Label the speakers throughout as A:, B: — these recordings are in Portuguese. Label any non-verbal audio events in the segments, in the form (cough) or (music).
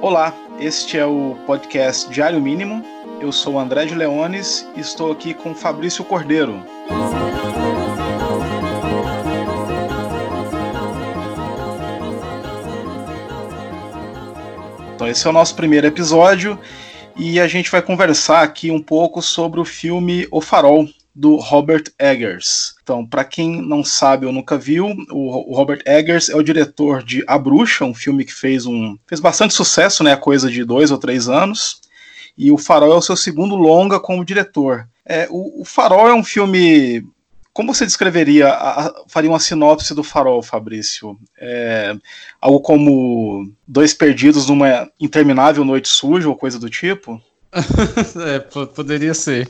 A: Olá, este é o podcast Diário Mínimo. Eu sou André de Leones e estou aqui com Fabrício Cordeiro. Então, esse é o nosso primeiro episódio e a gente vai conversar aqui um pouco sobre o filme O Farol, do Robert Eggers. Então, para quem não sabe ou nunca viu, o, Robert Eggers é o diretor de A Bruxa, um filme que fez um fez bastante sucesso, né, coisa de dois ou três anos. E o Farol é o seu segundo longa como diretor. É, o, o Farol é um filme como você descreveria, a, a, faria uma sinopse do Farol, Fabrício? É, algo como dois perdidos numa interminável noite suja ou coisa do tipo? (laughs)
B: é, poderia ser.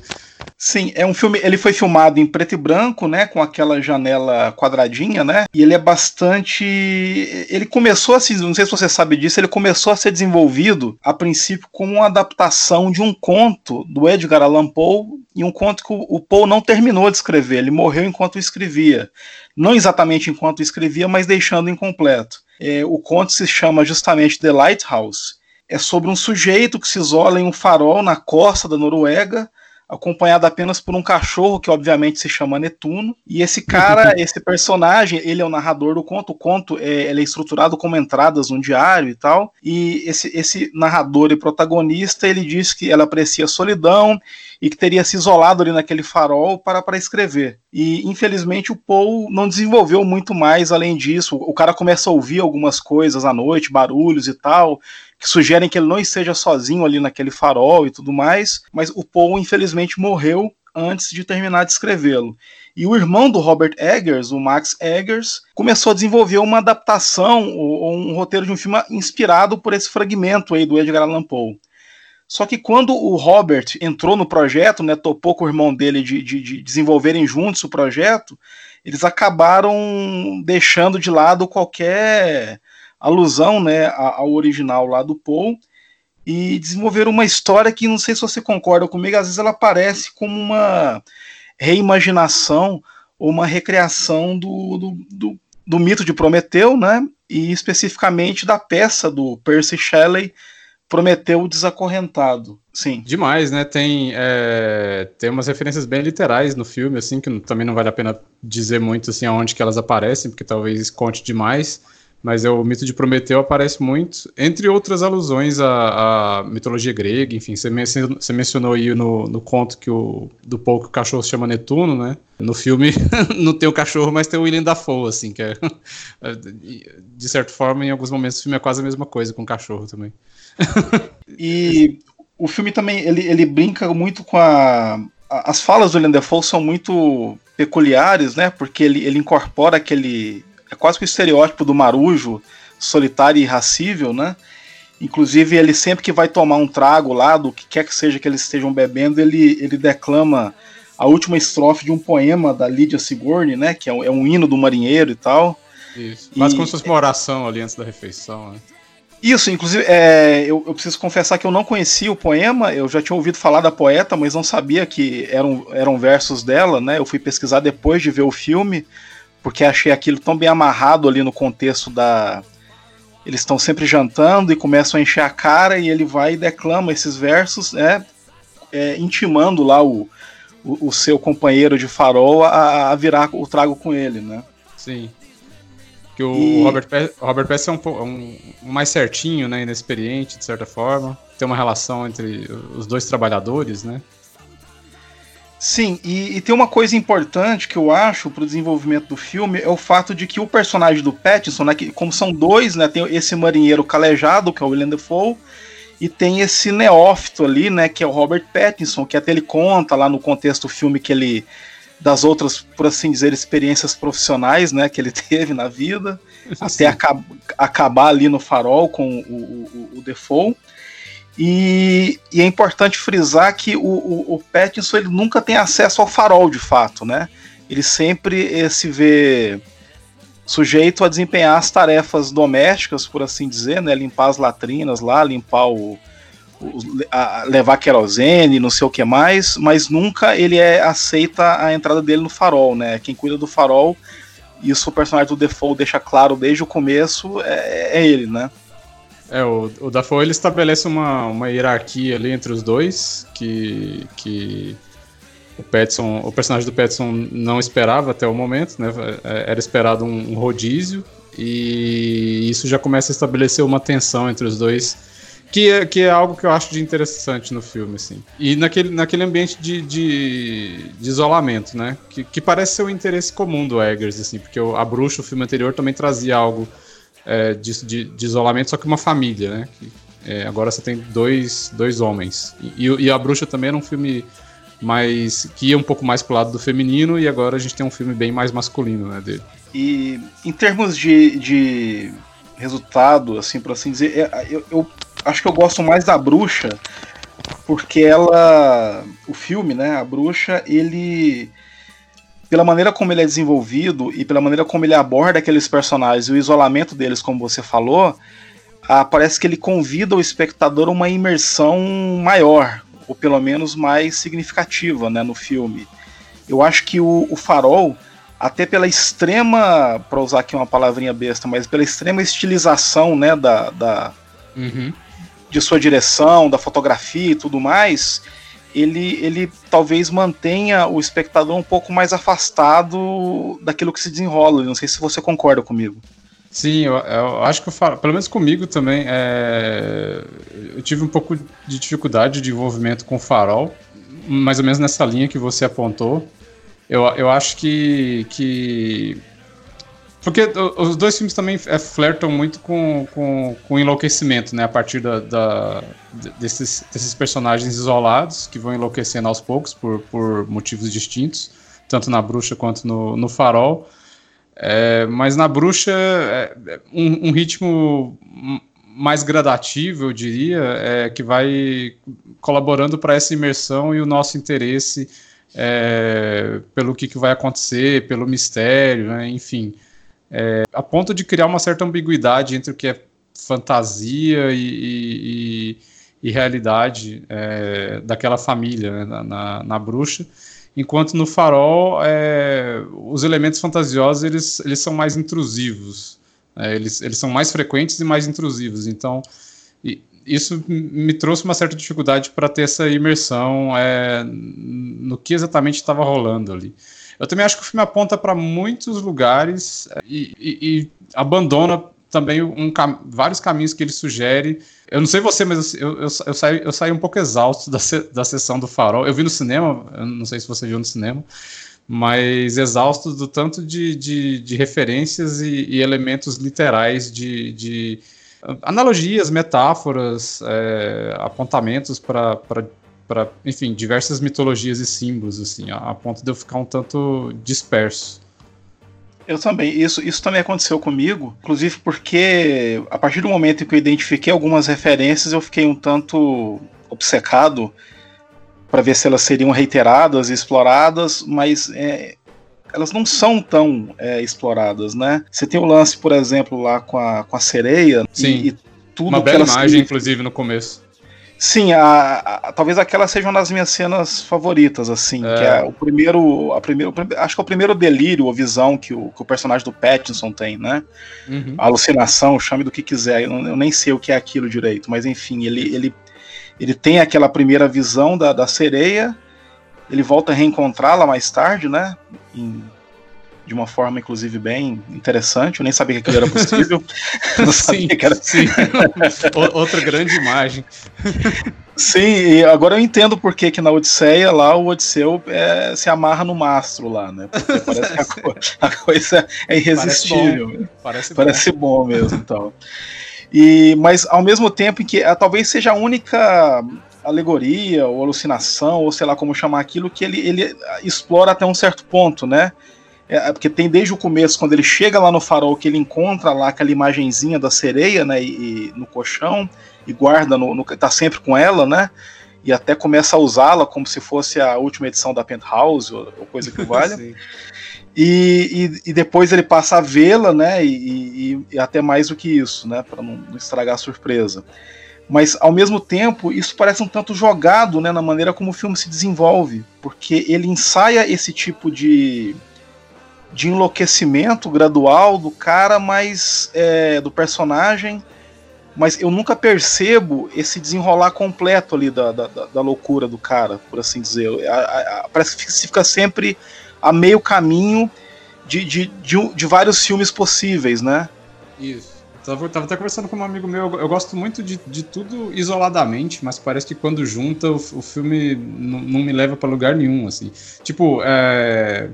A: Sim, é um filme. Ele foi filmado em preto e branco, né? Com aquela janela quadradinha, né? E ele é bastante. Ele começou a se. Não sei se você sabe disso, ele começou a ser desenvolvido a princípio como uma adaptação de um conto do Edgar Allan Poe e um conto que o Poe não terminou de escrever. Ele morreu enquanto escrevia. Não exatamente enquanto escrevia, mas deixando incompleto. É, o conto se chama justamente The Lighthouse. É sobre um sujeito que se isola em um farol na costa da Noruega acompanhado apenas por um cachorro que obviamente se chama Netuno. E esse cara, (laughs) esse personagem, ele é o narrador do conto. O conto é, é estruturado como entradas num diário e tal. E esse, esse narrador e protagonista, ele diz que ela aprecia a solidão e que teria se isolado ali naquele farol para, para escrever. E infelizmente o Paul não desenvolveu muito mais além disso. O cara começa a ouvir algumas coisas à noite, barulhos e tal, que sugerem que ele não esteja sozinho ali naquele farol e tudo mais, mas o Paul infelizmente morreu antes de terminar de escrevê-lo. E o irmão do Robert Eggers, o Max Eggers, começou a desenvolver uma adaptação ou, um roteiro de um filme inspirado por esse fragmento aí do Edgar Allan Poe. Só que quando o Robert entrou no projeto, né, topou com o irmão dele de, de, de desenvolverem juntos o projeto, eles acabaram deixando de lado qualquer alusão né, ao original lá do Poe e desenvolveram uma história que não sei se você concorda comigo, às vezes ela parece como uma reimaginação ou uma recriação do, do, do, do mito de Prometeu, né? E especificamente da peça do Percy Shelley Prometeu Desacorrentado. Sim.
B: Demais, né? Tem, é, tem umas referências bem literais no filme, assim, que também não vale a pena dizer muito assim aonde que elas aparecem, porque talvez conte demais mas é, o mito de Prometeu aparece muito, entre outras alusões à, à mitologia grega, enfim, você, mencionou, você mencionou aí no, no conto que o, do pouco o cachorro se chama Netuno, né? No filme (laughs) não tem o cachorro, mas tem o William Dafoe, assim, que é, (laughs) de certa forma, em alguns momentos o filme é quase a mesma coisa com o cachorro também. (laughs)
A: e o filme também, ele, ele brinca muito com a... As falas do William Dafoe são muito peculiares, né? Porque ele, ele incorpora aquele é quase que o estereótipo do marujo solitário e irracível, né? Inclusive, ele sempre que vai tomar um trago lá, do que quer que seja que eles estejam bebendo, ele, ele declama a última estrofe de um poema da Lídia Sigourney, né? Que é um, é um hino do marinheiro e tal.
B: Isso. Mas como se fosse uma oração ali antes da refeição, né?
A: Isso, inclusive, é, eu, eu, preciso confessar que eu não conhecia o poema, eu já tinha ouvido falar da poeta, mas não sabia que eram, eram versos dela, né? Eu fui pesquisar depois de ver o filme porque achei aquilo tão bem amarrado ali no contexto da. Eles estão sempre jantando e começam a encher a cara e ele vai e declama esses versos, né, é, intimando lá o, o, o, seu companheiro de farol a, a, virar o trago com ele, né?
B: Sim. Que o e... Robert, Robert Pass é um, um, um, mais certinho, né, inexperiente, de certa forma. Tem uma relação entre os dois trabalhadores, né?
A: Sim, e, e, tem uma coisa importante que eu acho pro desenvolvimento do filme é o fato de que o personagem do Pattinson, né, que, como são dois, né, tem esse marinheiro calejado, que é o William Defoe, e tem esse neófito ali, né, que é o Robert Pattinson, que até ele conta lá no contexto do filme que ele das outras, por assim dizer, experiências profissionais, né, que ele (laughs) teve na vida, até acab acabar ali no farol com o, o, o Defoe. E, e, é importante frisar que o, o, o Pattinson ele nunca tem acesso ao farol de fato, né? Ele sempre eh, se vê sujeito a desempenhar as tarefas domésticas, por assim dizer, né? Limpar as latrinas lá, limpar o, o a, levar querosene, não sei o que mais, mas nunca ele é, aceita a entrada dele no farol, né? Quem cuida do farol, isso o personagem do Default deixa claro desde o começo, é, é ele, né?
B: É, o, o Dafoe ele estabelece uma, uma hierarquia ali entre os dois, que, que o Petson, o personagem do Petson não esperava até o momento, né? É, era esperado um, um rodízio, e isso já começa a estabelecer uma tensão entre os dois que é, que é algo que eu acho de interessante no filme, assim. E naquele, naquele ambiente de, de, de isolamento, né? Que, que parece ser o interesse comum do Eggers, assim, porque o, a Bruxa, o filme anterior, também trazia algo é, disso de, de, isolamento, só que uma família, né? Que, é, agora você tem dois, dois homens. E, e, a Bruxa também era um filme mais. que ia um pouco mais pro lado do feminino, e agora a gente tem um filme bem mais masculino, né? Dele.
A: E em termos de, de resultado, assim, por assim dizer, é, eu, eu acho que eu gosto mais da bruxa, porque ela. O filme, né? A bruxa, ele. Pela maneira como ele é desenvolvido e pela maneira como ele aborda aqueles personagens e o isolamento deles, como você falou, ah, parece que ele convida o espectador a uma imersão maior, ou pelo menos mais significativa né, no filme. Eu acho que o, o Farol, até pela extrema, para usar aqui uma palavrinha besta, mas pela extrema estilização né, da, da, uhum de sua direção, da fotografia e tudo mais, ele, ele talvez mantenha o espectador um pouco mais afastado daquilo que se desenrola. Não sei se você concorda comigo.
B: Sim, eu, eu acho que, eu pelo menos comigo também, é, eu tive um pouco de dificuldade de envolvimento com o farol, mais ou menos nessa linha que você apontou. Eu, eu acho que, que porque os dois filmes também é, flertam muito com, com, com enlouquecimento, né? A partir da, da, desses, desses personagens isolados que vão enlouquecendo aos poucos por, por motivos distintos, tanto na Bruxa quanto no, no Farol. É, mas na Bruxa, é, é um, um, ritmo mais gradativo, eu diria, é, que vai colaborando para essa imersão e o nosso interesse é, pelo que, que vai acontecer, pelo mistério, né? enfim é, a ponto de criar uma certa ambiguidade entre o que é fantasia e, e, e realidade é, daquela família né, na, na, bruxa, enquanto no farol é, os elementos fantasiosos eles, eles são mais intrusivos, é, eles, eles são mais frequentes e mais intrusivos, então e, isso me trouxe uma certa dificuldade para ter essa imersão é, no que exatamente estava rolando ali. Eu também acho que o filme aponta para muitos lugares é, e, e, e abandona também um, vários caminhos que ele sugere. Eu não sei você, mas eu, eu, eu, saí, eu saí um pouco exausto da, se, da sessão do Farol. Eu vi no cinema, eu não sei se você viu no cinema, mas exausto do tanto de, de, de referências e, e, elementos literais de, de analogias, metáforas, é, apontamentos para para, enfim, diversas mitologias e símbolos, assim, a, a, ponto de eu ficar um tanto disperso.
A: Eu também, isso, isso também aconteceu comigo, inclusive porque a partir do momento em que eu identifiquei algumas referências, eu fiquei um tanto obcecado para ver se elas seriam reiteradas e exploradas, mas é, elas não são tão é, exploradas, né? Você tem o lance, por exemplo, lá com a, com a sereia
B: Sim. E, e tudo Uma bela imagem, inclusive, no começo.
A: Sim, a, a, talvez aquela seja uma das minhas cenas favoritas, assim, é. que é o primeiro, a primeiro, acho que é o primeiro delírio ou visão que o, que o personagem do Pattinson tem, né? Uhum. Alucinação, chame do que quiser, eu, eu, nem sei o que é aquilo direito, mas enfim, ele, ele, ele tem aquela primeira visão da, da sereia, ele volta a reencontrá-la mais tarde, né? Em de uma forma, inclusive, bem interessante. Eu nem sabia que aquilo era possível. (laughs)
B: não sim, que era... sim. Outra grande imagem.
A: Sim, e agora eu entendo por que, que na Odisseia lá o Odisseu é, se amarra no mastro lá, né? Porque parece que a, co (laughs) a coisa é irresistível. Parece bom, parece parece bom. bom mesmo, então. E, mas ao mesmo tempo em que ah, talvez seja a única alegoria ou alucinação, ou sei lá como chamar aquilo, que ele, ele explora até um certo ponto, né? É, é, porque tem desde o começo, quando ele chega lá no farol, que ele encontra lá aquela imagenzinha da sereia, né, e, e no colchão, e guarda, no, no, tá sempre com ela, né, e até começa a usá-la como se fosse a última edição da Penthouse, ou, ou coisa que valha. (laughs) e, e, e, depois ele passa a vê-la, né, e, e, até mais do que isso, né, para não, não estragar a surpresa. Mas ao mesmo tempo, isso parece um tanto jogado né, na maneira como o filme se desenvolve, porque ele ensaia esse tipo de, de enlouquecimento gradual do cara, mas é, do personagem, mas eu nunca percebo esse desenrolar completo ali da, da, da loucura do cara, por assim dizer. A, a, a, parece que se fica sempre a meio caminho de, de, de, de vários filmes possíveis, né?
B: Isso. Tava, tava até conversando com um amigo meu, eu, eu gosto muito de, de tudo isoladamente, mas parece que quando junta o, o filme não me leva para lugar nenhum, assim. Tipo, é,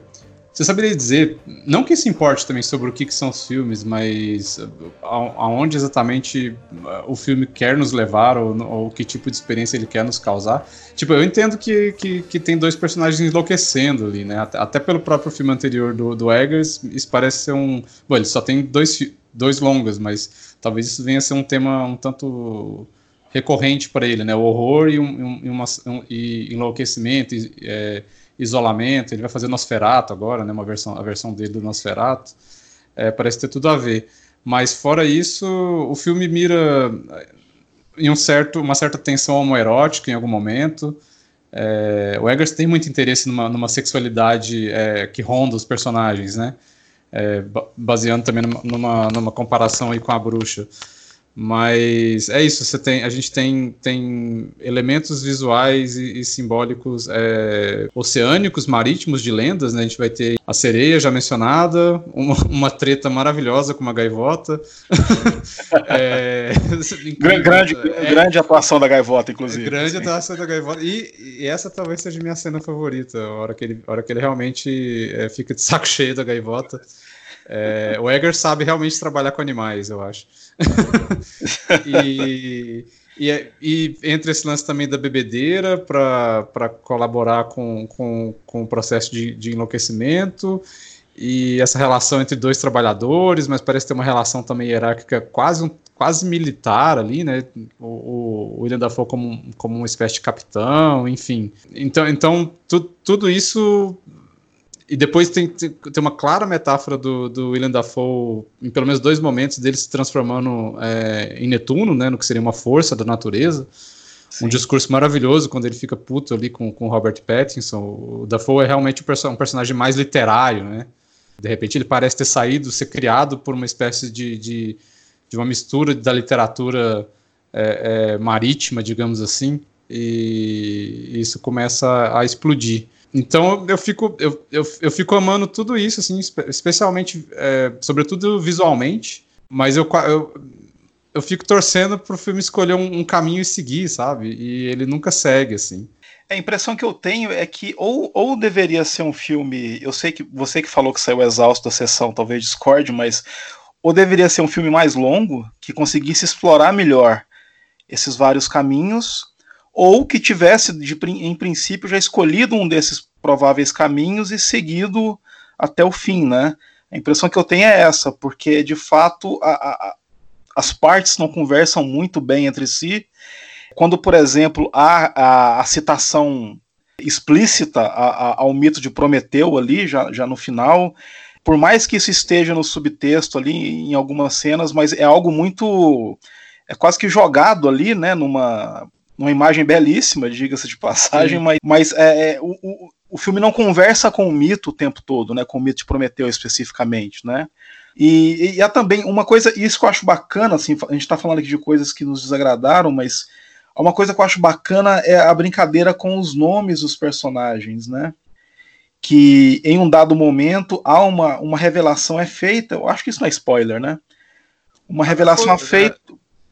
B: você saberia dizer, não que isso importe também sobre o que, que são os filmes, mas aonde exatamente uh, o filme quer nos levar ou, ou, que tipo de experiência ele quer nos causar? Tipo, eu entendo que, que, que tem dois personagens enlouquecendo ali, né? Até, até, pelo próprio filme anterior do, do Eggers, isso parece ser um. Bom, ele só tem dois, dois longas, mas talvez isso venha a ser um tema um tanto recorrente para ele, né? O horror e, um, e, uma, um, e enlouquecimento. E, é, isolamento, ele vai fazer Nosferato agora, né, uma versão, a versão dele do Nosferato, é, parece ter tudo a ver. Mas fora isso, o filme mira em um certo, uma certa tensão homoerótica em algum momento. É, o Eggers tem muito interesse numa, numa sexualidade é, que ronda os personagens, né? É, baseando também numa, numa comparação aí com a bruxa. Mas é isso, você tem, a gente tem, tem elementos visuais e, e simbólicos é, oceânicos, marítimos, de lendas, né? A gente vai ter a sereia já mencionada, uma, uma treta maravilhosa com uma gaivota. (laughs)
A: é, grande, é, grande atuação da gaivota, inclusive.
B: Grande atuação da gaivota. E, e, essa talvez seja minha cena favorita, a hora que ele, hora que ele realmente é, fica de saco (laughs) cheio da gaivota. É, o Egger sabe realmente trabalhar com animais, eu acho. (laughs) e, e, e, entre esse lance também da bebedeira para colaborar com, com, com o processo de, de enlouquecimento e essa relação entre dois trabalhadores, mas parece ter uma relação também hierárquica quase, um, quase militar ali, né? O, o William Dafoe como, como uma espécie de capitão, enfim. Então, então tu, tudo isso e depois tem, tem, uma clara metáfora do, do William Dafoe, em pelo menos dois momentos, dele se transformando é, em Netuno, né, no que seria uma força da natureza. Sim. Um discurso maravilhoso quando ele fica puto ali com, com Robert Pattinson. O Dafoe é realmente um personagem mais literário, né? De repente ele parece ter saído, ser criado por uma espécie de, de, de uma mistura da literatura é, é, marítima, digamos assim, e isso começa a explodir. Então eu fico, eu, eu, eu fico amando tudo isso, assim, especialmente, é, sobretudo visualmente, mas eu, eu, eu fico torcendo pro filme escolher um, um, caminho e seguir, sabe? E ele nunca segue, assim.
A: A impressão que eu tenho é que ou, ou deveria ser um filme, eu sei que você que falou que saiu exausto da sessão, talvez discorde, mas ou deveria ser um filme mais longo, que conseguisse explorar melhor esses vários caminhos, ou que tivesse, de, em princípio, já escolhido um desses prováveis caminhos e seguido até o fim, né? A impressão que eu tenho é essa, porque de fato a, a, as partes não conversam muito bem entre si. Quando, por exemplo, há a, a citação explícita ao mito de Prometeu ali, já, já no final, por mais que isso esteja no subtexto ali em algumas cenas, mas é algo muito é quase que jogado ali, né, numa uma imagem belíssima, diga-se de passagem, Sim. mas, mas é, é, o, o, o filme não conversa com o mito o tempo todo, né? Com o mito de Prometeu especificamente, né? E, e há também uma coisa, isso que eu acho bacana, assim, a gente está falando aqui de coisas que nos desagradaram, mas uma coisa que eu acho bacana é a brincadeira com os nomes dos personagens, né? Que em um dado momento há uma, uma revelação é feita, eu acho que isso não é spoiler, né? Uma revelação é feita.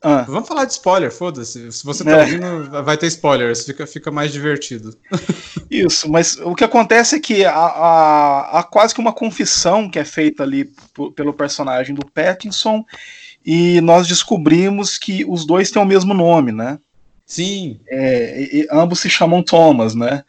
B: Ah. Vamos falar de spoiler, foda-se. Se você tá é. ouvindo, vai ter spoilers, fica, fica mais divertido. (laughs)
A: Isso, mas o que acontece é que há, há, há quase que uma confissão que é feita ali pelo personagem do Pattinson, e nós descobrimos que os dois têm o mesmo nome, né?
B: Sim.
A: É, ambos se chamam Thomas, né?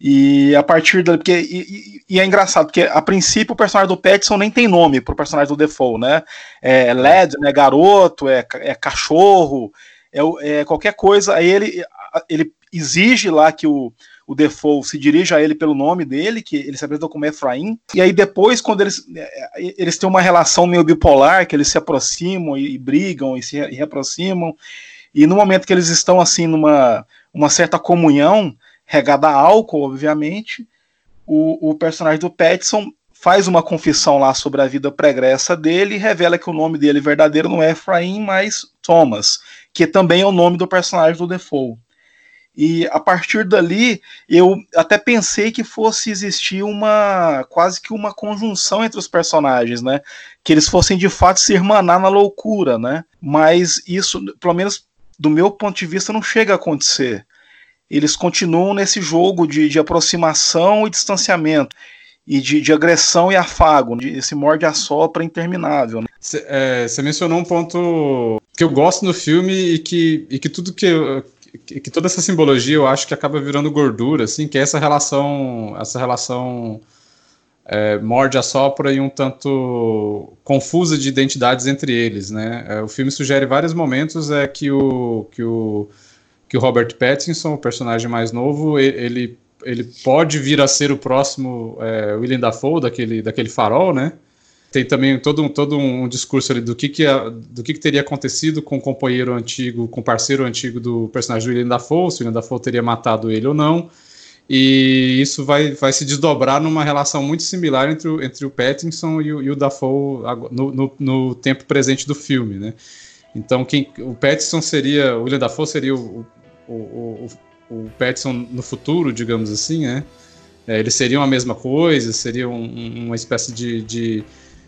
A: E a partir dali, porque e, e, é engraçado, porque a princípio o personagem do Petson nem tem nome pro personagem do Defoe, né? É LED, né? Garoto, é, é cachorro, é, é, qualquer coisa. Aí ele, ele exige lá que o, o Defoe se dirija a ele pelo nome dele, que ele se apresentou como Efraim. E aí depois, quando eles, é, eles têm uma relação meio bipolar, que eles se aproximam e, e brigam e se reaproximam. E no momento que eles estão assim numa uma certa comunhão, regada a álcool, obviamente, o, o personagem do Petson faz uma confissão lá sobre a vida pregressa dele e revela que o nome dele verdadeiro não é Efraim, mas Thomas, que também é o nome do personagem do Defoe. E a partir dali, eu até pensei que fosse existir uma quase que uma conjunção entre os personagens, né? Que eles fossem de fato se irmanar na loucura, né? Mas isso, pelo menos do meu ponto de vista, não chega a acontecer. Eles continuam nesse jogo de, de aproximação e distanciamento e de, de, agressão e afago, de, esse morde a sopra interminável.
B: Você né? é, mencionou um ponto que eu gosto no filme e que, e que tudo que, que, que toda essa simbologia eu acho que acaba virando gordura, assim, que é essa relação, essa relação é, morde a sopra e um tanto confusa de identidades entre eles, né? É, o filme sugere vários momentos é que o que o que o Robert Pattinson, o personagem mais novo, ele ele pode vir a ser o próximo é, William Dafoe daquele daquele farol, né? tem também todo um, todo um discurso ali do que, que, do que, que teria acontecido com o companheiro antigo, com o parceiro antigo do personagem do William Dafoe, se o William Dafoe teria matado ele ou não. E isso vai, vai se desdobrar numa relação muito similar entre o, entre o Pattinson e o, e o Dafoe no, no, no, tempo presente do filme, né? Então, quem, o Pattinson seria, o William Dafoe seria o, o, o, o Pattinson no futuro, digamos assim, né? É, eles seriam a mesma coisa, seria um, uma espécie de, de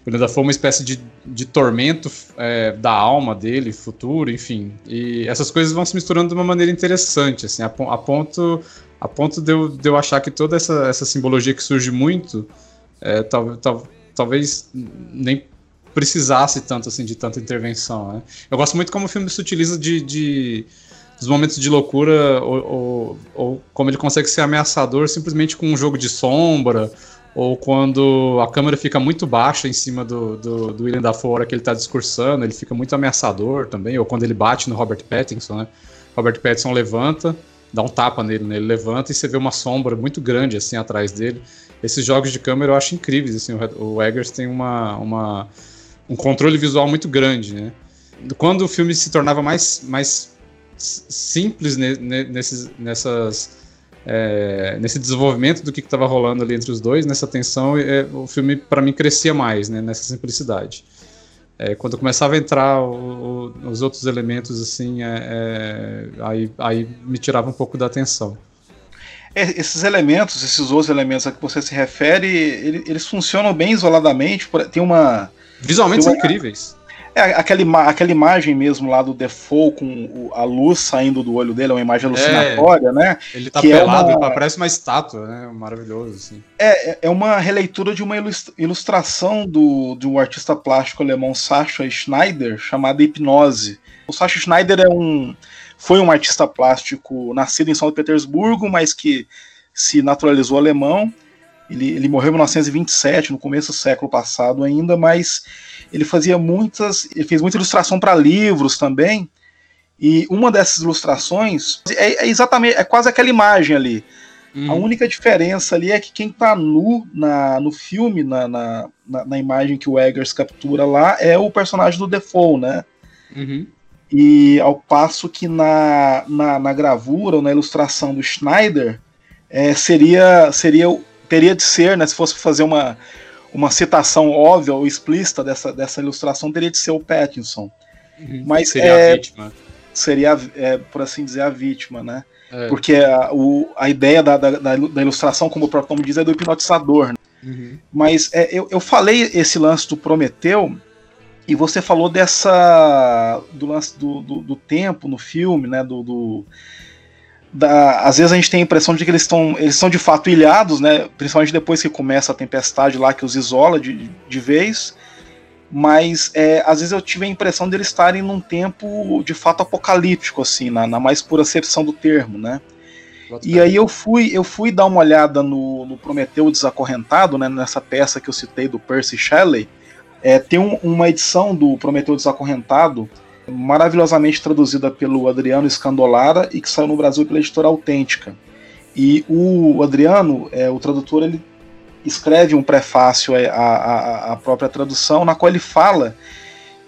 B: William foi uma espécie de, de tormento é, da alma dele, futuro, enfim. E essas coisas vão se misturando de uma maneira interessante, assim, a, a ponto, a ponto de, eu, de eu achar que toda essa, essa simbologia que surge muito, é, tal, tal, talvez nem precisasse tanto assim de tanta intervenção. Né? Eu gosto muito como o filme se utiliza de, de dos momentos de loucura ou, ou, ou, como ele consegue ser ameaçador simplesmente com um jogo de sombra ou quando a câmera fica muito baixa em cima do, do, do William Dafoe hora que ele está discursando, ele fica muito ameaçador também, ou quando ele bate no Robert Pattinson, né? Robert Pattinson levanta, dá um tapa nele, né? ele levanta e você vê uma sombra muito grande assim atrás dele. Esses jogos de câmera eu acho incríveis, assim, o, o Eggers tem uma, uma, um controle visual muito grande, né? Quando o filme se tornava mais, mais simples ne, ne, nesses, nessas é, nesse desenvolvimento do que estava rolando ali entre os dois, nessa tensão, é, o filme para mim crescia mais, né, nessa simplicidade. É, quando começava a entrar o, o, os outros elementos, assim, é, é, aí, aí me tirava um pouco da atenção.
A: É, esses elementos, esses outros elementos a que você se refere, ele, eles funcionam bem isoladamente. Tem uma.
B: Visualmente tem uma, são incríveis.
A: É, aquela, aquela imagem mesmo lá do Defoe com a luz saindo do olho dele, é uma imagem alucinatória, é, né?
B: Ele tá que é pelado, é uma... parece uma estátua, né? Maravilhoso, assim.
A: É, é, é uma releitura de uma ilustração do, de um artista plástico alemão, Sacha Schneider, chamada Hipnose. O Sacha Schneider é um, foi um artista plástico nascido em São Petersburgo, mas que se naturalizou alemão. Ele, ele morreu em 1927, no começo do século passado ainda, mas ele fazia muitas, ele fez muita ilustração para livros também. E uma dessas ilustrações é, é, exatamente, é quase aquela imagem ali. Uhum. A única diferença ali é que quem está nu na, no filme, na, na, na, imagem que o Eggers captura lá, é o personagem do Defoe, né?
B: Uhum.
A: E ao passo que na, na, na gravura ou na ilustração do Schneider, é, seria, seria teria de ser, né, se fosse fazer uma, uma citação óbvia ou explícita dessa, dessa ilustração, teria de ser o Pattinson.
B: Uhum. Mas seria é, a vítima.
A: Seria, é, por assim dizer, a vítima, né? É. Porque a, o, a ideia da, da, da, ilustração, como o próprio nome diz, é do hipnotizador. Né?
B: Uhum.
A: Mas é, eu, eu falei esse lance do Prometeu, e você falou dessa. do lance do, do, do tempo no filme, né? Do, do, da, às vezes a gente tem a impressão de que eles estão eles são de fato ilhados, né? Principalmente depois que começa a tempestade lá que os isola de, de vez. Mas é, às vezes eu tive a impressão de eles estarem num tempo de fato apocalíptico, assim, na, na mais pura acepção do termo, né? E aí eu fui, eu fui dar uma olhada no, no Prometeu Desacorrentado, né, nessa peça que eu citei do Percy Shelley. É, tem um, uma edição do Prometeu Desacorrentado maravilhosamente traduzida pelo Adriano Scandolara e que saiu no Brasil pela editora Autêntica. E o Adriano, é, o tradutor, ele escreve um prefácio à, à, à, própria tradução, na qual ele fala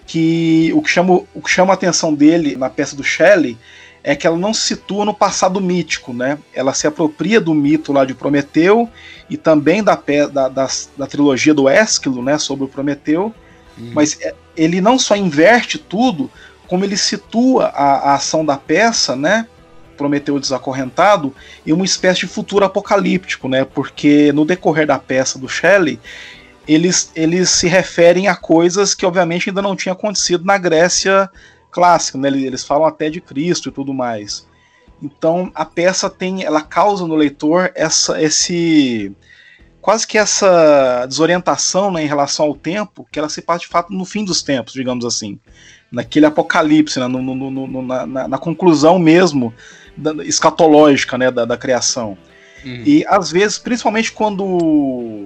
A: que o que, chama, o que chama a atenção dele na peça do Shelley é que ela não se situa no passado mítico, né? Ela se apropria do mito lá de Prometeu e também da, da, da, da trilogia do Ésquilo, né? Sobre o Prometeu, hum. mas é, ele não só inverte tudo, como ele situa a, a ação da peça, né? Prometeu desacorrentado em uma espécie de futuro apocalíptico, né? Porque no decorrer da peça do Shelley, eles, eles se referem a coisas que obviamente ainda não tinham acontecido na Grécia clássica, né? Eles falam até de Cristo e tudo mais. Então a peça tem, ela causa no leitor essa, esse quase que essa desorientação né, em relação ao tempo, que ela se passa de fato no fim dos tempos, digamos assim, naquele apocalipse, né, no, no, no, na, na, conclusão mesmo da, escatológica né, da, da criação. Uhum. E às vezes, principalmente quando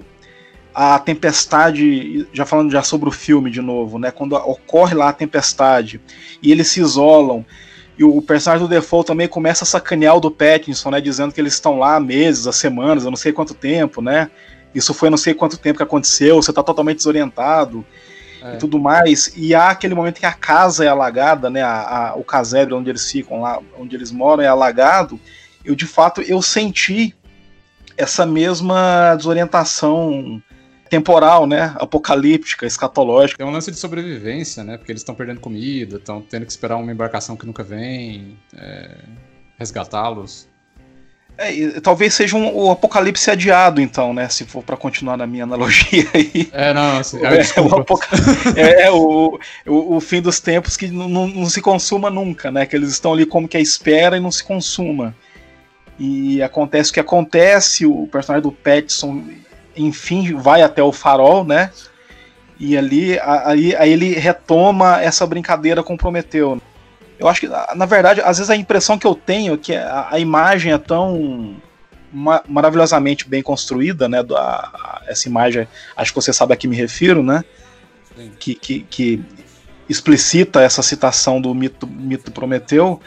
A: a tempestade, já falando já sobre o filme de novo, né, quando ocorre lá a tempestade e eles se isolam e o personagem do Default também começa a sacanear o do Pattinson, né, dizendo que eles estão lá há meses, há semanas, eu não sei quanto tempo, né? Isso foi não sei quanto tempo que aconteceu, você está totalmente desorientado é. e tudo mais. E há aquele momento que a casa é alagada, né? A, a, o casebre onde eles ficam lá, onde eles moram é alagado. Eu de fato eu senti essa mesma desorientação temporal, né? Apocalíptica, escatológica.
B: É um lance de sobrevivência, né? Porque eles estão perdendo comida, estão tendo que esperar uma embarcação que nunca vem, é, resgatá-los.
A: É, talvez seja um, o apocalipse adiado, então, né? Se for para continuar na minha analogia (laughs) aí.
B: É, não, assim,
A: é, o, é, é o, o, o, fim dos tempos que não, não, se consuma nunca, né? Que eles estão ali como que à espera e não se consuma. E acontece o que acontece, o personagem do Petson, enfim, vai até o farol, né? E ali aí, aí ele retoma essa brincadeira com Prometeu. Eu acho que, na verdade, às vezes a impressão que eu tenho é que a, a imagem é tão ma maravilhosamente bem construída, né? A, a, essa imagem, acho que você sabe a que me refiro, né? Que, que, que, explicita essa citação do mito, mito Prometeu,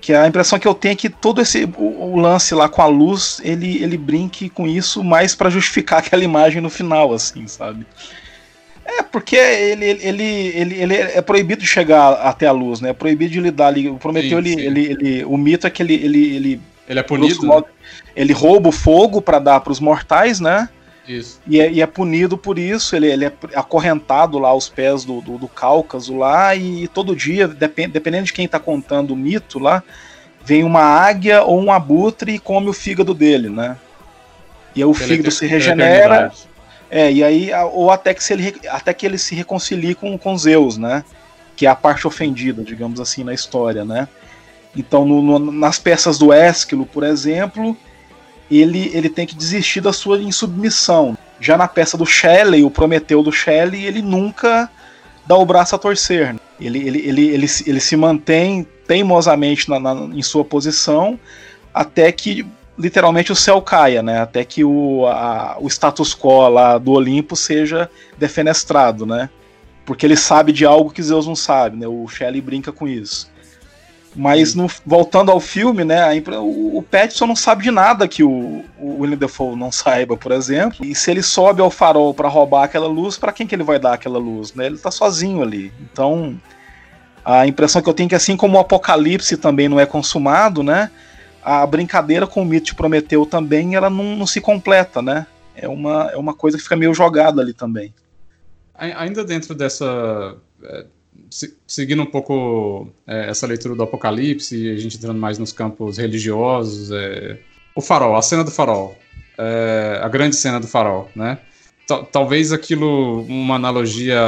A: que a impressão que eu tenho é que todo esse o, o lance lá com a luz, ele, ele brinque com isso mais para justificar (laughs) aquela imagem no final, assim, sabe? É, porque ele, ele, ele, ele é proibido de chegar até a luz, né? É proibido de lidar ali. O Prometeu, sim, ele, sim. Ele, ele, o mito é que ele. Ele, ele,
B: ele é punido. Modo,
A: né? Ele rouba o fogo para dar para os mortais, né?
B: Isso.
A: E é, e é, punido por isso, ele, ele é acorrentado lá aos pés do, do, do Cáucaso lá, e todo dia, depend, dependendo de quem tá contando o mito lá, vem uma águia ou um abutre e come o fígado dele, né? E aí o fígado se regenera. É, e aí, ou até que, se ele, até que ele se reconcilie com, com Zeus, né? Que é a parte ofendida, digamos assim, na história, né? Então, no, no, nas peças do Ésquilo, por exemplo, ele, ele tem que desistir da sua insubmissão. Já na peça do Shelley, o Prometeu do Shelley, ele nunca dá o braço a torcer. Né? Ele, ele, ele, ele, ele se mantém teimosamente na, na, em sua posição até que literalmente o céu caia, né? Até que o, a, o status quo lá do Olimpo seja defenestrado, né? Porque ele sabe de algo que Zeus não sabe, né? O Shelley brinca com isso. Mas no, voltando ao filme, né, a, o, o Pattinson não sabe de nada que o, o William Defoe não (laughs) saiba, por exemplo. E se ele sobe ao farol para roubar aquela luz, para quem que ele vai dar aquela luz, né? Ele tá sozinho ali. Então, a impressão que eu tenho é que assim como o Apocalipse também não é consumado, né? A brincadeira com o mito de Prometeu também ela não, não, se completa, né? É uma, é uma coisa que fica meio jogada ali também.
B: Ainda dentro dessa. É, seguindo um pouco é, essa leitura do Apocalipse, a gente entrando mais nos campos religiosos, é, o farol, a cena do farol, é, a grande cena do farol, né? talvez aquilo uma analogia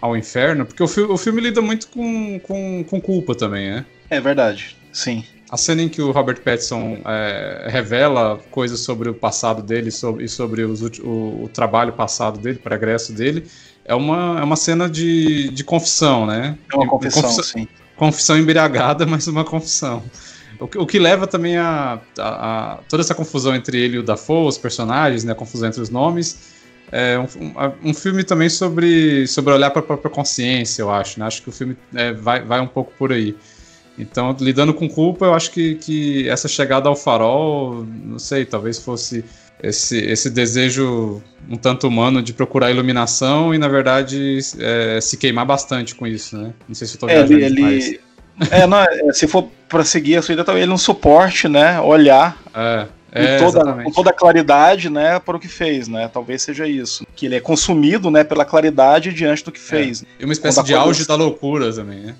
B: ao inferno, porque o, fi o filme lida muito com, com, com culpa também, né?
A: É verdade, sim.
B: A cena em que o Robert Pattinson é, revela coisas sobre o passado dele sobre, e sobre os, o, o, trabalho passado dele, o progresso dele, é uma, é uma cena de, de confissão, né?
A: É uma confissão, confissão sim.
B: Confissão embriagada, (laughs) mas uma confissão. O que, o que leva também a, a, a, toda essa confusão entre ele e o Dafoe, os personagens, né, a confusão entre os nomes. É um, um, filme também sobre, sobre olhar para a própria consciência, eu acho. Né? Acho que o filme é, vai, vai um pouco por aí. Então, lidando com culpa, eu acho que, que essa chegada ao farol, não sei, talvez fosse esse, esse desejo um tanto humano de procurar iluminação e, na verdade, é, se queimar bastante com isso, né? Não sei se eu tô
A: é, ele, ele, (laughs) É, não, é, se for para seguir a sua ideia, talvez ele não suporte, né? Olhar.
B: É. É,
A: com, toda, com toda a claridade, né, para o que fez, né? Talvez seja isso. Que ele é consumido, né, pela claridade diante do que é. fez.
B: É. E uma espécie de auge da loucura também, né?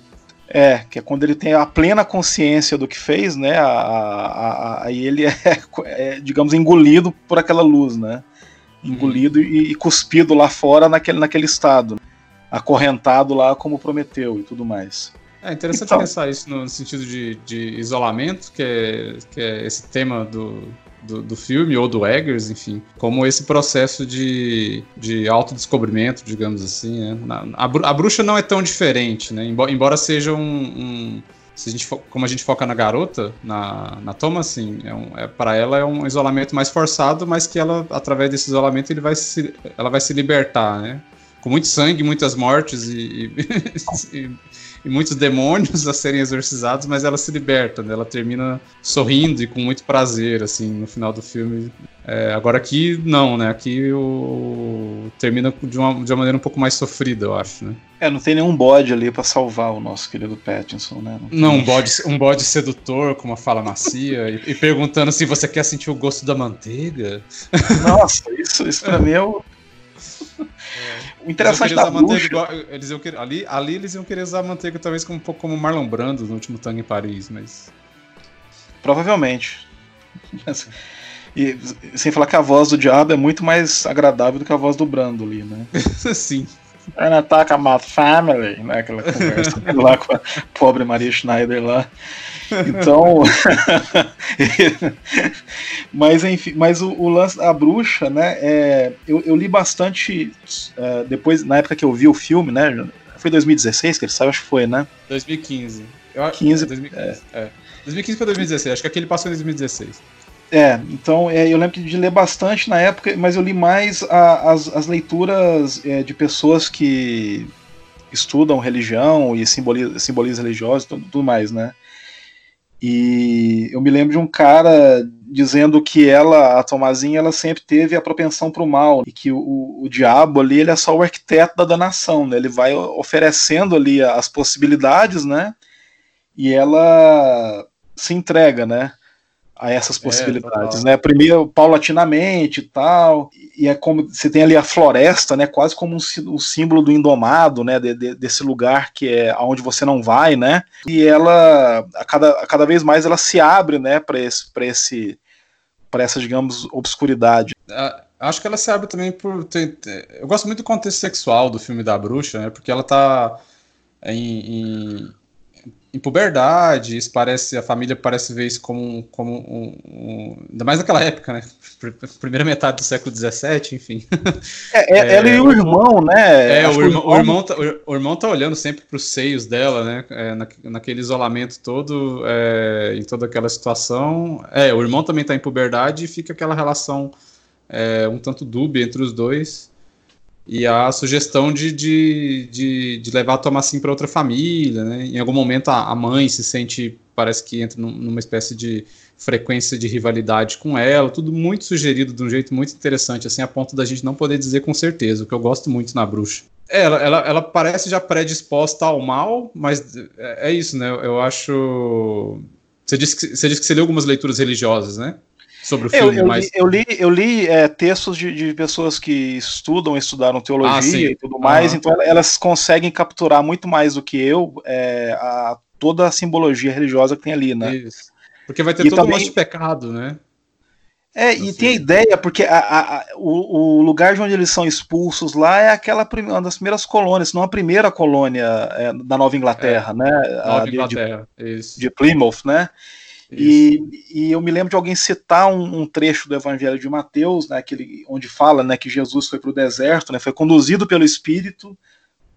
A: É, que é quando ele tem a plena consciência do que fez, né? Aí ele é, (laughs) é, digamos, engolido por aquela luz, né? Engolido hum. e, e, cuspido lá fora naquele, naquele estado. Acorrentado lá como prometeu e tudo mais.
B: É interessante então, pensar isso no sentido de, de isolamento, que é, que é esse tema do, do, do, filme, ou do Eggers, enfim, como esse processo de, de autodescobrimento, digamos assim. Né? A, a, bruxa não é tão diferente, né? embora, seja um, um se a gente como a gente foca na garota, na, na Thomas, assim, é um, é, para ela é um isolamento mais forçado, mas que ela, através desse isolamento, ele vai se, ela vai se libertar, né? Com muito sangue, muitas mortes e, e, (laughs) e muitos demônios (laughs) a serem exorcizados, mas ela se liberta, né? Ela termina sorrindo e com muito prazer, assim, no final do filme. É, agora aqui, não, né? Aqui o... termina de uma, de uma maneira um pouco mais sofrida, eu acho, né?
A: É, não tem nenhum bode ali para salvar o nosso querido Pattinson, né?
B: Não, não um, bode, um bode sedutor com uma fala macia e, e, perguntando se você quer sentir o gosto da manteiga.
A: Nossa, isso, isso pra mim é o o interessante da bruxa... Igual,
B: eles iam ali, ali eles iam querer usar a manteiga talvez como, um pouco como Marlon Brando no último Tango em Paris, mas...
A: Provavelmente. (laughs) E sem falar que a voz do diabo é muito mais agradável do que a voz do Brando ali, né? (laughs)
B: Sim.
A: Ana ataca a family, né? Aquela conversa (laughs) lá com a pobre Maria Schneider lá. Então. (laughs) mas enfim, mas o, o, lance da bruxa, né? É, eu, eu, li bastante é, depois, na época que eu vi o filme, né? Foi 2016 que ele saiu, acho que foi, né?
B: 2015.
A: Eu, 15,
B: é, 2015, é. é. 2015 para 2016, acho que aquele passou em 2016.
A: É, então é, eu lembro de ler bastante na época, mas eu li mais a, as, as leituras é, de pessoas que estudam religião e simbolismo, simbolismo religioso e tudo, tudo, mais, né? E eu me lembro de um cara dizendo que ela, a Tomazinha, ela sempre teve a propensão para o mal e que o, o diabo ali ele é só o arquiteto da danação, né? Ele vai oferecendo ali as possibilidades, né? E ela se entrega, né? A essas é, possibilidades, é, né? Primeiro, paulatinamente e tal, e é como você tem ali a floresta, né? Quase como um, um símbolo do indomado, né? De, de, desse lugar que é aonde você não vai, né? E ela, a cada, a cada vez mais, ela se abre, né? Para esse, para esse, para essa, digamos, obscuridade.
B: Acho que ela se abre também por. Ter, eu gosto muito do contexto sexual do filme da bruxa, né? Porque ela tá em, em em puberdade, isso parece, a família parece ver isso como, como um, um, ainda mais naquela época, né? Primeira metade do século XVII, enfim.
A: É, (laughs) é, ela e o irmão, né?
B: É, o irmão, o, irmão tá, o irmão tá olhando sempre para os seios dela, né? É, na, naquele isolamento todo, é, em toda aquela situação. É, o irmão também está em puberdade e fica aquela relação é, um tanto dúbia entre os dois e a sugestão de, de, de, de levar a Tomassim para outra família, né? Em algum momento a, a, mãe se sente, parece que entra numa espécie de frequência de rivalidade com ela, tudo muito sugerido de um jeito muito interessante, assim, a ponto da gente não poder dizer com certeza, o que eu gosto muito na bruxa. É, ela, ela, ela parece já predisposta ao mal, mas é, é isso, né? Eu acho. Você disse, que, você disse que você leu algumas leituras religiosas, né? Sobre o filme.
A: Eu, eu li, eu li, eu li é, textos de, de, pessoas que estudam, estudaram teologia ah, e tudo mais, uhum. então elas conseguem capturar muito mais do que eu é, a, toda a simbologia religiosa que tem ali, né? Isso.
B: Porque vai ter e todo também... um de pecado, né?
A: É, assim. e tem a ideia, porque a, a, o, o, lugar de onde eles são expulsos lá é aquela uma das primeiras colônias, não a primeira colônia é, da Nova Inglaterra, é, né?
B: Nova Inglaterra,
A: de, isso. de Plymouth, né? E, e, eu me lembro de alguém citar um, um, trecho do Evangelho de Mateus, né, aquele, onde fala né, que Jesus foi para o deserto, né, foi conduzido pelo Espírito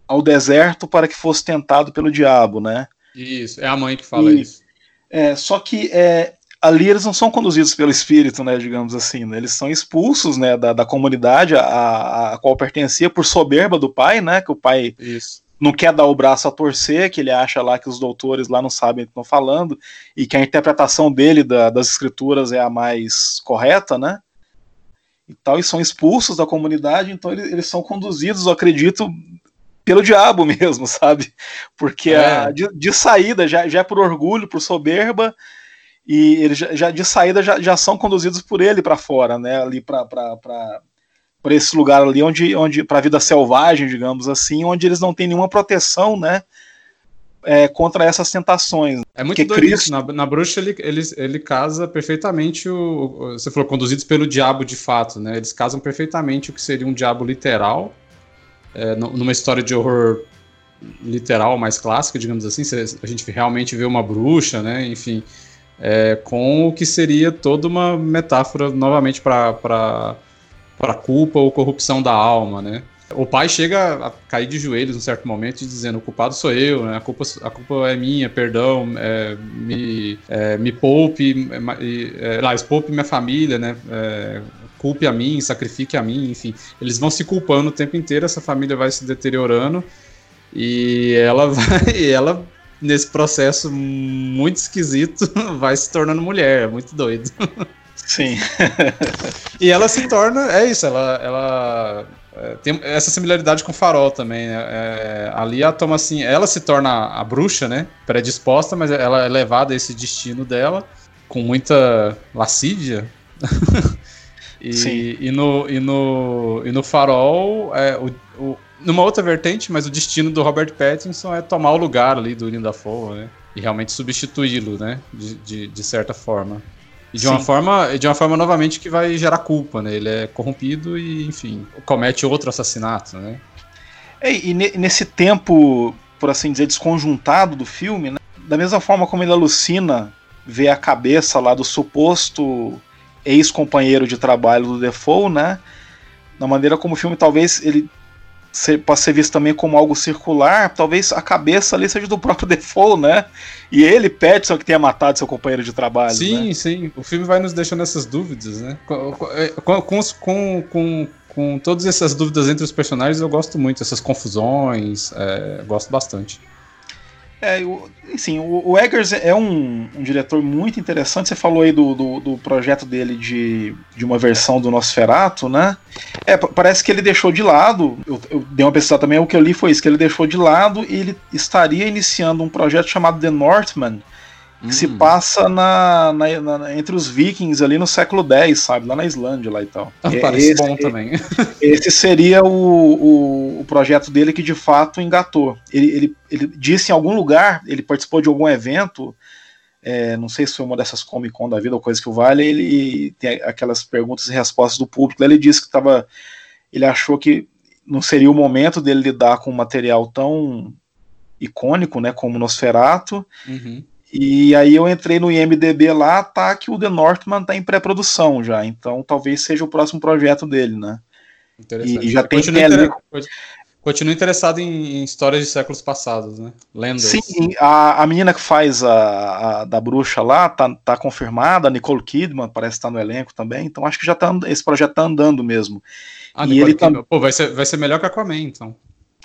A: ao deserto para que fosse tentado pelo diabo, né?
B: Isso, é a mãe que fala e, isso.
A: É, só que é, ali eles não são conduzidos pelo Espírito, né, digamos assim, né, eles são expulsos, né, da, da comunidade a, a, qual pertencia por soberba do pai, né, que o pai
B: isso
A: não quer dar o braço a torcer, que ele acha lá que os doutores lá não sabem o que estão falando, e que a interpretação dele da, das escrituras é a mais correta, né? E tal, e são expulsos da comunidade, então eles, eles são conduzidos, eu acredito, pelo diabo (laughs) mesmo, sabe? Porque é. a, de, de, saída já, já é por orgulho, por soberba, e eles já, já de saída já, já são conduzidos por ele para fora, né? Ali para para esse lugar ali onde, onde para a vida selvagem, digamos assim, onde eles não têm nenhuma proteção, né? É, contra essas tentações.
B: É muito doido Cristo... Na, na, bruxa ele, ele, ele casa perfeitamente o. Você falou, conduzidos pelo diabo de fato, né? Eles casam perfeitamente o que seria um diabo literal, é, numa história de horror literal mais clássica, digamos assim. A gente realmente vê uma bruxa, né? Enfim. É, com o que seria toda uma metáfora novamente para para culpa ou corrupção da alma, né? O pai chega a cair de joelhos em um certo momento dizendo: o culpado sou eu, né? a, culpa, a culpa é minha, perdão, é, me, é, me poupe, é, lá, poupe minha família, né? É, culpe a mim, sacrifique a mim, enfim. Eles vão se culpando o tempo inteiro, essa família vai se deteriorando e ela (laughs) vai, ela nesse processo muito esquisito (laughs) vai se tornando mulher, é muito doido. (laughs)
A: Sim. (laughs)
B: e ela se torna, é isso, ela, ela é, tem essa similaridade com o Farol também, né? É, ali a toma assim, ela se torna a bruxa, né? Predisposta, mas ela é levada a esse destino dela com muita lascívia. (laughs) e, Sim. e, no, e, no, e no Farol, é, o, o, numa outra vertente, mas o destino do Robert Pattinson é tomar o lugar ali do Linda Dafoe, né? E realmente substituí-lo, né? De, de, de certa forma. E de uma forma, de uma forma novamente que vai gerar culpa, né? Ele é corrompido e, enfim, comete outro assassinato, né?
A: É, e nesse tempo, por assim dizer, desconjuntado do filme, né? da mesma forma como ele alucina ver a cabeça lá do suposto ex-companheiro de trabalho do Defoe, né? Da maneira como o filme talvez ele ser, pode ser visto também como algo circular, talvez a cabeça ali seja do próprio (laughs) Defoe, né? E ele, Petson, que tenha matado seu companheiro de trabalho.
B: Sim,
A: né?
B: sim. O filme vai nos deixando essas dúvidas, né? Com, com, com, com, com todas essas dúvidas entre os personagens, eu gosto muito, essas confusões, é, gosto bastante.
A: É, assim, o, o Eggers é um, um, diretor muito interessante. Você falou aí do, do, do, projeto dele de, de uma versão do Nosferatu, né? É, parece que ele deixou de lado. Eu, eu dei uma pesquisada também, o que eu li foi isso: que ele deixou de lado e ele estaria iniciando um projeto chamado The Northman, que hum. se passa na, na, na, entre os vikings ali no século X, sabe? Lá na Islândia lá e tal.
B: Ah, parece esse, bom também. (laughs)
A: Esse seria o, o, o, projeto dele que de fato engatou. Ele, ele, ele disse em algum lugar, ele participou de algum evento, é, não sei se foi uma dessas Comic Con da vida ou coisa que o vale, ele tem aquelas perguntas e respostas do público. Ele disse que estava. Ele achou que não seria o momento dele lidar com um material tão icônico, né, como Nosferatu. Uhum e aí eu entrei no IMDB lá, tá que o The Northman tá em pré-produção já, então talvez seja o próximo projeto dele, né?
B: Interessante. E, já tem continua, inter... continua interessado em, em, histórias de séculos passados, né?
A: Lendas. Sim, a, a menina que faz a, a, da bruxa lá tá, tá confirmada, a Nicole Kidman parece estar tá no elenco também, então acho que já tá esse projeto tá andando mesmo.
B: Ah, e Nicole ele Kidman. Tá... Pô, vai ser, vai ser melhor que a Aquaman, então.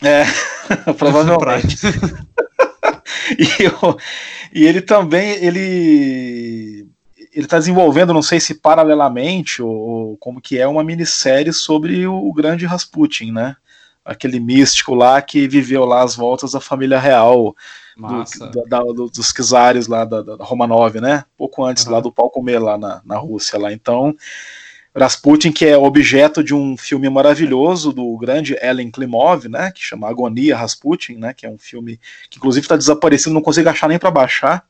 A: É, (laughs) provavelmente. (laughs) (laughs) e, eu, e ele também, ele ele está desenvolvendo, não sei se paralelamente ou, ou, como que é, uma minissérie sobre o, grande Rasputin, né? Aquele místico lá que viveu lá as voltas da família real do, da, do, dos czares lá da, da, Romanov, né? Pouco antes uhum. lá do pau comer lá na, na Rússia lá. Então, Rasputin, que é objeto de um filme maravilhoso do grande Ellen Klimov, né, que chama Agonia Rasputin, né, que é um filme que inclusive está desaparecido, não consigo achar nem para baixar.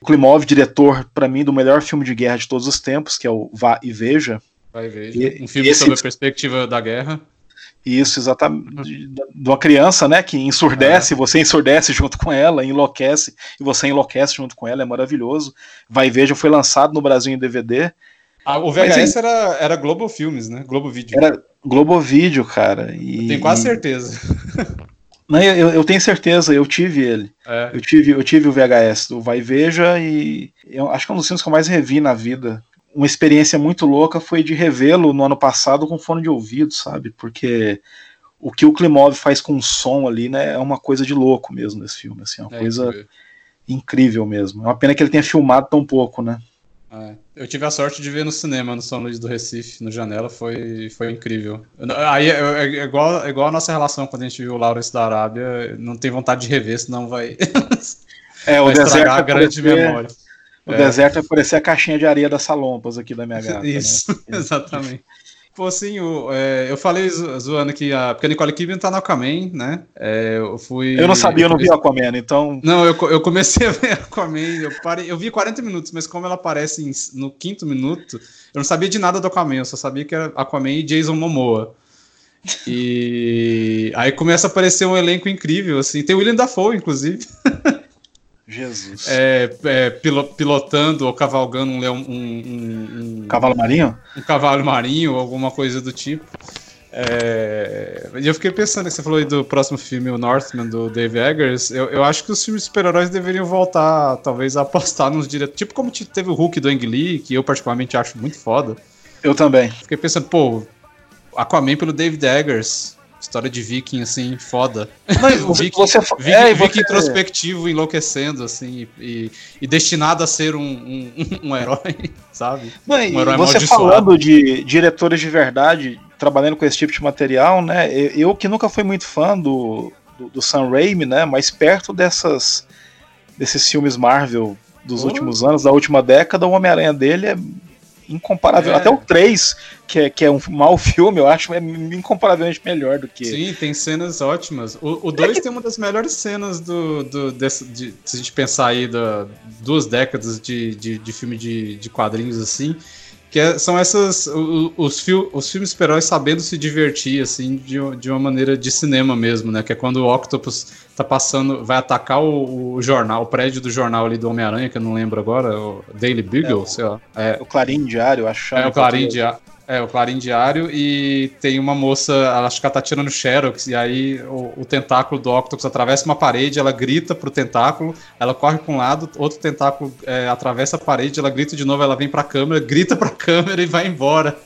A: O Klimov, diretor para mim do melhor filme de guerra de todos os tempos, que é o Vá e Veja.
B: Vá e Veja. E, um filme esse... sobre a perspectiva da guerra.
A: Isso, exatamente. De uma criança, né, que ensurdece, é. você ensurdece junto com ela, enlouquece, e você enlouquece junto com ela, é maravilhoso. Vai e Veja foi lançado no Brasil em DVD.
B: Ah, o VHS Mas, era, era Globo Filmes, né? Globo Vídeo.
A: Era Globo Vídeo, cara.
B: E, eu tenho quase certeza. (laughs)
A: Não, eu, eu tenho certeza, eu tive ele. É. Eu, tive, eu tive o VHS do Vai Veja e eu acho que é um dos filmes que eu mais revi na vida. Uma experiência muito louca foi de revê-lo no ano passado com fone de ouvido, sabe? Porque o que o Klimov faz com o som ali, né, é uma coisa de louco mesmo nesse filme, assim, é uma é coisa incrível. incrível mesmo. É uma pena que ele tenha filmado tão pouco, né?
B: É. Eu tive a sorte de ver no cinema, no São Luís do Recife, no Janela, foi, foi incrível. Aí é, é, é igual, é igual a nossa relação quando a gente viu o Lawrence da Arábia, não tem vontade de rever, senão vai, (laughs)
A: é, o vai deserto a grande parecer, memória. O é. deserto vai parecer a caixinha de areia das salompas aqui da minha (laughs) gata. Né?
B: Isso, né? (laughs) exatamente. Pô, assim, eu, é, eu falei zoando que a. Porque a Nicole Kidman tá no Aquaman, né? É, eu fui.
A: Eu não sabia, eu, não vi Aquaman, então.
B: Não, eu, eu comecei (laughs) a ver Aquaman, eu, parei, eu vi 40 minutos, mas como ela aparece em, no quinto minuto, eu não sabia de nada do Aquaman, eu só sabia que era Aquaman e Jason Momoa. E aí começa a aparecer um elenco incrível, assim. Tem o William Dafoe, inclusive. (laughs)
A: Jesus.
B: É, é, pilotando ou cavalgando um leão. Um, um,
A: um, cavalo marinho?
B: Um cavalo marinho, alguma coisa do tipo. É, e eu fiquei pensando, você falou aí do próximo filme, o Northman, do Dave Eggers. Eu, eu acho que os filmes de super-heróis deveriam voltar, talvez, a apostar nos diretores. Tipo como teve o Hulk do Ang Lee, que eu particularmente acho muito foda.
A: Eu também.
B: Fiquei pensando, pô, Aquaman pelo David Eggers. História de viking, assim, foda. Mas (laughs) viking, você, viking, é, viking introspectivo, enlouquecendo, assim, e, e, destinado a ser um, um, um herói, (laughs) sabe?
A: Não, um herói você falando de diretores de verdade, trabalhando com esse tipo de material, né? Eu que nunca fui muito fã do, do, do Sam Raimi, né? Mas perto dessas desses filmes Marvel dos oh. últimos anos, da última década, o Homem-Aranha dele é incomparável. É. Até o 3, que é, que é um mau filme, eu acho é incomparavelmente melhor do que.
B: Sim, tem cenas ótimas. O 2 é que... tem uma das melhores cenas do. do desse, de, se a gente pensar aí da duas décadas de, de, de filme de, de quadrinhos assim. Que é, são essas. Os, os, fil, os filmes super-heróis sabendo se divertir, assim, de, de uma maneira de cinema mesmo, né? Que é quando o Octopus tá passando, vai atacar o, o jornal, o prédio do jornal ali do Homem-Aranha, que eu não lembro agora, o Daily Bugle, é, sei lá.
A: É, o Clarim Diário, acho.
B: É, o Clarim Diário. É, o Clarim Diário, e tem uma moça, acho que ela tá tirando Xerox, e aí o, o, tentáculo do Octopus atravessa uma parede, ela grita pro tentáculo, ela corre pra um lado, outro tentáculo é, atravessa a parede, ela grita de novo, ela vem pra câmera, grita pra (laughs) câmera e vai embora.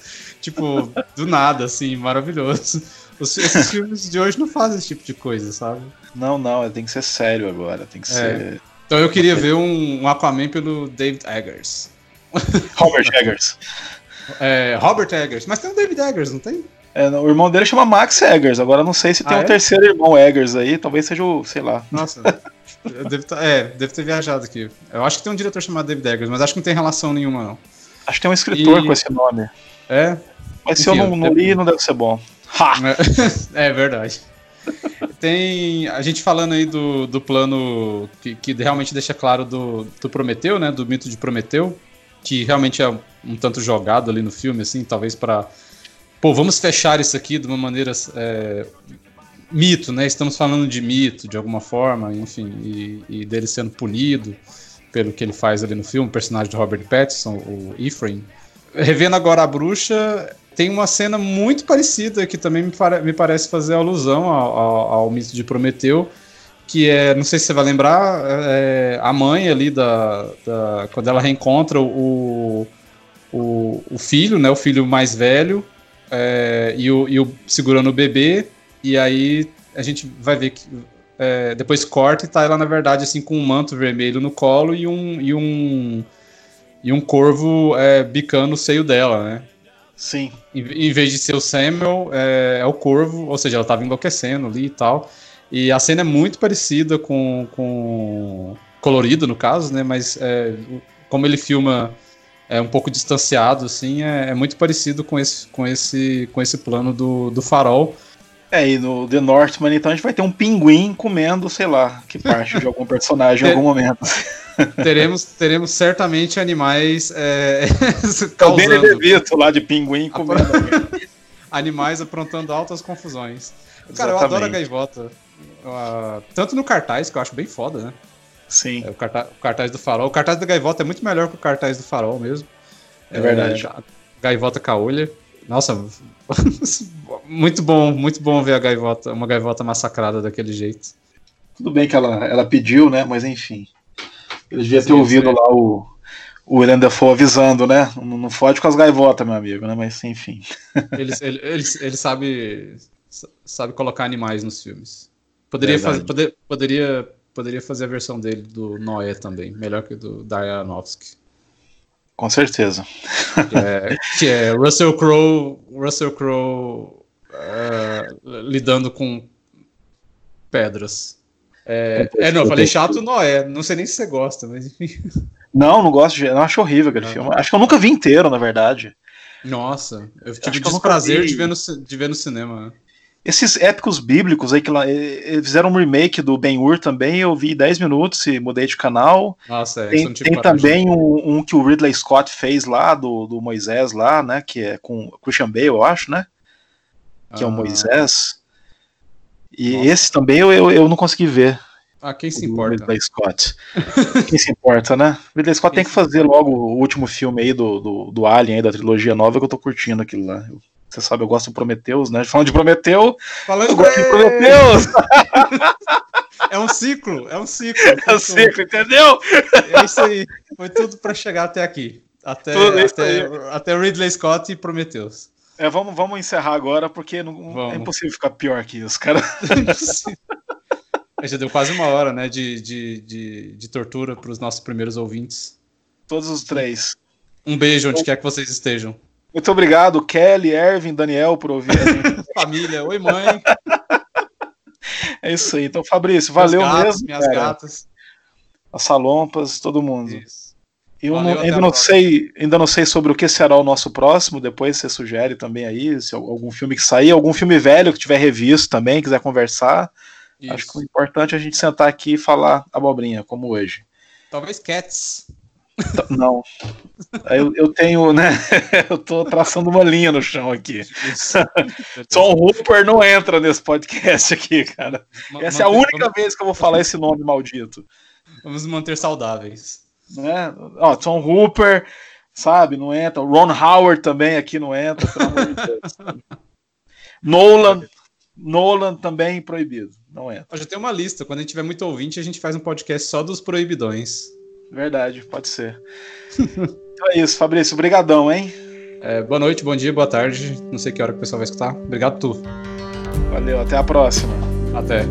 B: Tipo, do nada, assim, maravilhoso. Os, esses (laughs) filmes de hoje não fazem esse tipo de coisa, sabe?
A: Não, não, tem que ser sério agora, tem que é. ser...
B: Então eu queria ver um, um Aquaman pelo David Eggers.
A: Robert Eggers. (laughs)
B: É, Robert Eggers. Mas tem o David Eggers, não tem?
A: É, o irmão dele chama Max Eggers. Agora não sei se tem ah, um é? terceiro irmão Eggers aí. Talvez seja o, sei lá.
B: Nossa. deve tá, é, deve ter viajado aqui. Eu acho que tem um diretor chamado David Eggers, mas acho que não tem relação nenhuma, não.
A: Acho que tem um escritor e... com esse nome.
B: É?
A: Mas Enfim, se eu não, não li, não deve ser bom.
B: Ha! É, (laughs) é verdade. Tem a gente falando aí do, do plano que, que realmente deixa claro do, do Prometeu, né? Do mito de Prometeu que realmente é um tanto jogado ali no filme, assim, talvez para pô, vamos fechar isso aqui de uma maneira é, mito, né? Estamos falando de mito de alguma forma, enfim, e, e, dele sendo punido pelo que ele faz ali no filme, o personagem de Robert Pattinson, o Ephraim. Revendo agora a bruxa, tem uma cena muito parecida que também me, me parece fazer alusão ao, ao, ao mito de Prometeu, que é, não sei se você vai lembrar, é, a mãe ali da, da, quando ela reencontra o, o, o filho, né, o filho mais velho, é, e, o, e o segurando o bebê, e aí a gente vai ver que é, depois corta e tá ela na verdade assim com um manto vermelho no colo e um e um e um corvo é, bicando o seio dela, né?
A: Sim.
B: Em, em vez de ser o Samuel, é, é o corvo, ou seja, ela tava enlouquecendo ali e tal. E a cena é muito parecida com, com colorido no caso, né? Mas é, como ele filma é um pouco distanciado, assim, é, é, muito parecido com esse, com esse, com esse plano do, do farol.
A: É, e no The Northman, então, a gente vai ter um pinguim comendo, sei lá, que parte de algum personagem em (laughs) algum momento.
B: Teremos, teremos certamente animais é,
A: causando... (laughs) É o DeVito lá de pinguim comendo. (laughs)
B: animais aprontando altas confusões. Cara, Exatamente. eu adoro a gaivota. Uh, tanto no cartaz, que eu acho bem foda, né?
A: Sim.
B: É, o, cartaz, o, cartaz, do farol. O cartaz da gaivota é muito melhor que o cartaz do farol mesmo.
A: É, é verdade.
B: gaivota caolha. Nossa, (laughs) muito bom, muito bom ver a gaivota, uma gaivota massacrada daquele jeito.
A: Tudo bem que ela, ela pediu, né? Mas enfim. Ele devia ter ouvido lá o, o William Defoe avisando, né? Não, não fode com as gaivotas, meu amigo, né? Mas enfim.
B: Ele, ele, ele, ele sabe, sabe colocar animais nos filmes. Poderia, fazer, poder, poderia, poderia fazer a versão dele do Noé também, melhor que do Dark Aronofsky.
A: Com certeza.
B: Que é, (laughs) que é Russell Crowe, Russell Crowe uh, lidando com pedras. É, é, não, eu falei chato, não é. Não sei nem se você gosta, mas enfim.
A: Não, não gosto de. Não acho horrível aquele não. filme. Acho que eu nunca vi inteiro, na verdade.
B: Nossa, eu tive o prazer de ver, no, de ver no cinema.
A: Esses épicos bíblicos aí que lá, fizeram um remake do Ben-Hur também, eu vi 10 minutos e mudei de canal.
B: Nossa, é,
A: tem, tem também um, um, que o Ridley Scott fez lá, do, do Moisés lá, né, que é com Christian Bale, eu acho, né? Que ah. é o ah. Moisés. E Nossa. esse também eu, eu, eu, não consegui ver.
B: Ah, quem se importa?
A: Ridley Scott. (laughs) quem se importa, né? Ridley Scott quem tem que fazer logo o último filme aí do, do, do Alien, aí, da trilogia nova, que eu tô curtindo aquilo lá. Você sabe, eu gosto do Prometheus, né? Falando de Prometeu,
B: Falando eu gosto de Prometheus! (laughs) é um ciclo, é um ciclo.
A: É um ciclo, entendeu?
B: É isso aí. Foi tudo para chegar até aqui. Até, até, até Ridley Scott e Prometheus.
A: É, vamos, vamos encerrar agora, porque não, é impossível ficar pior que isso, cara. (laughs)
B: Já deu quase uma hora, né, de, de, de, de tortura para os nossos primeiros ouvintes.
A: Todos os três.
B: Um beijo onde quer que vocês estejam.
A: Muito obrigado, Kelly, Ervin, Daniel, por ouvir. (laughs)
B: Família, oi mãe.
A: É isso aí. Então, Fabrício, valeu
B: gatos,
A: mesmo.
B: Minhas cara. gatas.
A: As salompas, todo mundo. Isso. Eu não, ainda não sei, ainda não sei sobre o que será o nosso próximo. Depois você sugere também aí, se algum filme que sair, algum filme velho que tiver revisto também, quiser conversar. Isso. Acho que o importante é a gente sentar aqui e falar abobrinha, como hoje.
B: Talvez Cats.
A: Não. Eu, eu tenho, né? (laughs) Eu tô traçando uma linha no chão aqui. Tom Hooper (laughs) não entra nesse podcast aqui, cara. Essa é a única vez que eu vou falar esse nome maldito.
B: Vamos manter saudáveis.
A: Né? Ó, Tom Hooper, sabe, não entra. Ron Howard também aqui não entra, pelo amor de Deus. (laughs) Nolan, Nolan também proibido, não entra.
B: Já tem uma lista, quando a gente tiver muito ouvinte, a gente faz um podcast só dos proibidões.
A: Verdade, pode ser. então é isso, Fabrício, brigadão, hein?
B: É, boa noite, bom dia, boa tarde. Não sei que hora que o pessoal vai escutar. Obrigado, tu.
A: Valeu, até a próxima.
B: Até.